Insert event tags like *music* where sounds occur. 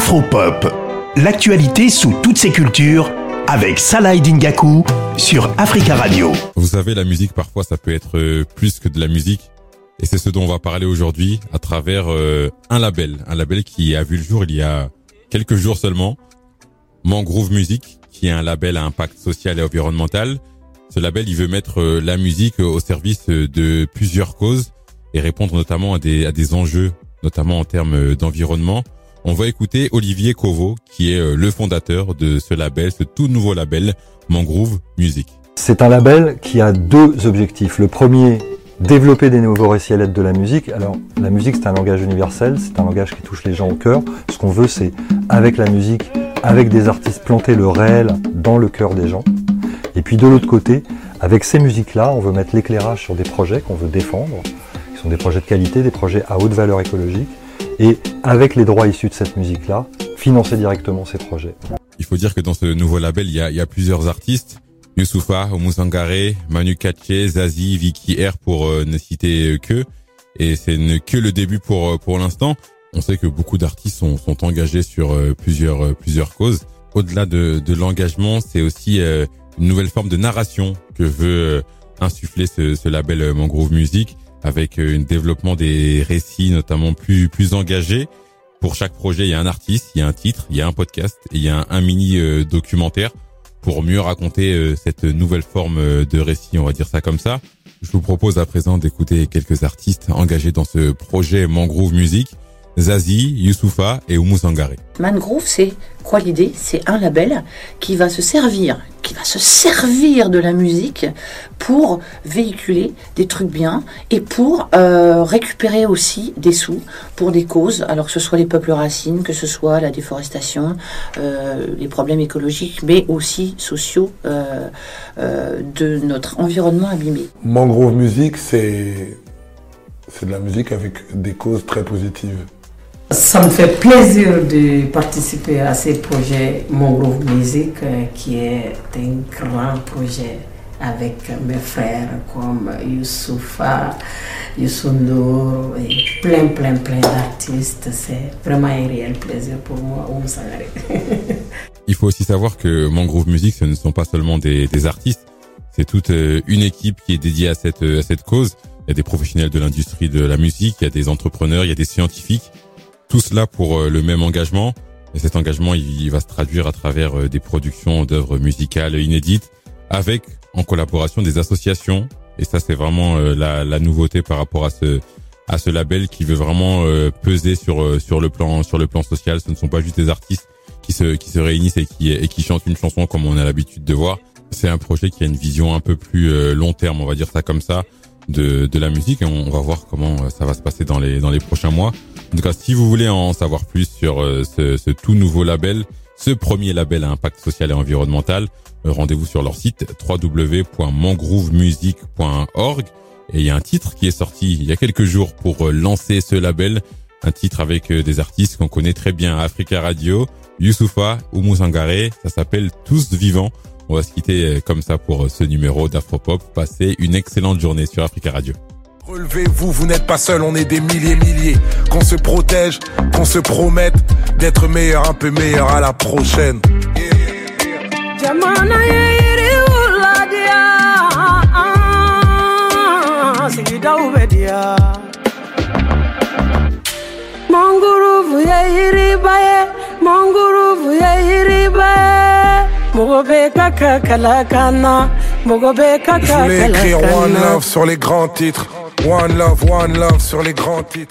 Afropop, l'actualité sous toutes ses cultures avec Salah Dingaku sur Africa Radio. Vous savez, la musique parfois ça peut être euh, plus que de la musique. Et c'est ce dont on va parler aujourd'hui à travers euh, un label, un label qui a vu le jour il y a quelques jours seulement, Mangrove Music, qui est un label à impact social et environnemental. Ce label, il veut mettre euh, la musique au service de plusieurs causes et répondre notamment à des, à des enjeux, notamment en termes d'environnement. On va écouter Olivier Covo, qui est euh, le fondateur de ce label, ce tout nouveau label Mangrove Music. C'est un label qui a deux objectifs. Le premier, développer des nouveaux récits à l'aide de la musique. Alors, la musique, c'est un langage universel, c'est un langage qui touche les gens au cœur. Ce qu'on veut, c'est, avec la musique, avec des artistes, planter le réel dans le cœur des gens. Et puis, de l'autre côté, avec ces musiques-là, on veut mettre l'éclairage sur des projets qu'on veut défendre, qui sont des projets de qualité, des projets à haute valeur écologique et avec les droits issus de cette musique-là, financer directement ces projets. Il faut dire que dans ce nouveau label, il y a, il y a plusieurs artistes. Youssoufa, Omusangare, Manu Katché, Zazie, Vicky R pour euh, ne citer que. Et c'est que le début pour euh, pour l'instant. On sait que beaucoup d'artistes sont, sont engagés sur euh, plusieurs plusieurs causes. Au-delà de, de l'engagement, c'est aussi une nouvelle forme de narration que veut insuffler ce, ce label Mangrove Music avec euh, un développement des récits notamment plus plus engagés. Pour chaque projet, il y a un artiste, il y a un titre, il y a un podcast, et il y a un, mini euh, documentaire pour mieux raconter euh, cette nouvelle forme de récit, on va dire ça comme ça. Je vous propose à présent d'écouter quelques artistes engagés dans ce projet Mangrove Music. Zazie, Youssoufa et Oumou Sangare. Mangrove, c'est quoi l'idée? C'est un label qui va se servir, qui va se servir de la musique pour véhiculer des trucs bien et pour euh, récupérer aussi des sous pour des causes, alors que ce soit les peuples racines, que ce soit la déforestation, euh, les problèmes écologiques, mais aussi sociaux euh, de notre environnement abîmé. Mangrove Music, c'est c'est de la musique avec des causes très positives. Ça me fait plaisir de participer à ce projet Mangrove Music, euh, qui est un grand projet avec mes frères comme Youssoufa, Youssou et plein, plein, plein d'artistes. C'est vraiment un réel plaisir pour moi, *laughs* Il faut aussi savoir que Mangrove Music, ce ne sont pas seulement des, des artistes, c'est toute euh, une équipe qui est dédiée à cette, à cette cause. Il y a des professionnels de l'industrie de la musique, il y a des entrepreneurs, il y a des scientifiques tout cela pour euh, le même engagement. Et cet engagement, il, va se traduire à travers euh, des productions d'œuvres musicales inédites, avec en collaboration des associations. Et ça, c'est vraiment euh, la, la, nouveauté par rapport à ce à ce label qui veut vraiment peser sur sur le plan sur le plan social. Ce ne sont pas juste des artistes qui se qui se réunissent et qui et qui chantent une chanson comme on a l'habitude de voir. C'est un projet qui a une vision un peu plus long terme, on va dire ça comme ça, de de la musique. Et on va voir comment ça va se passer dans les dans les prochains mois. En tout cas, si vous voulez en savoir plus sur euh, ce, tout nouveau label, ce premier label à impact social et environnemental, euh, rendez-vous sur leur site www.mangrovemusic.org. Et il y a un titre qui est sorti il y a quelques jours pour euh, lancer ce label. Un titre avec des artistes qu'on connaît très bien à Africa Radio, Youssoufa, Oumou. Ça s'appelle Tous Vivants. On va se quitter comme ça pour ce numéro d'Afropop. Passez une excellente journée sur Africa Radio. Relevez-vous, vous, n'êtes pas seul, on est des milliers, milliers. Qu'on se protège, qu'on se promette d'être meilleur, un peu meilleur à la prochaine. Je voulais écrire One Love sur les grands titres. One Love, One Love sur les grands titres.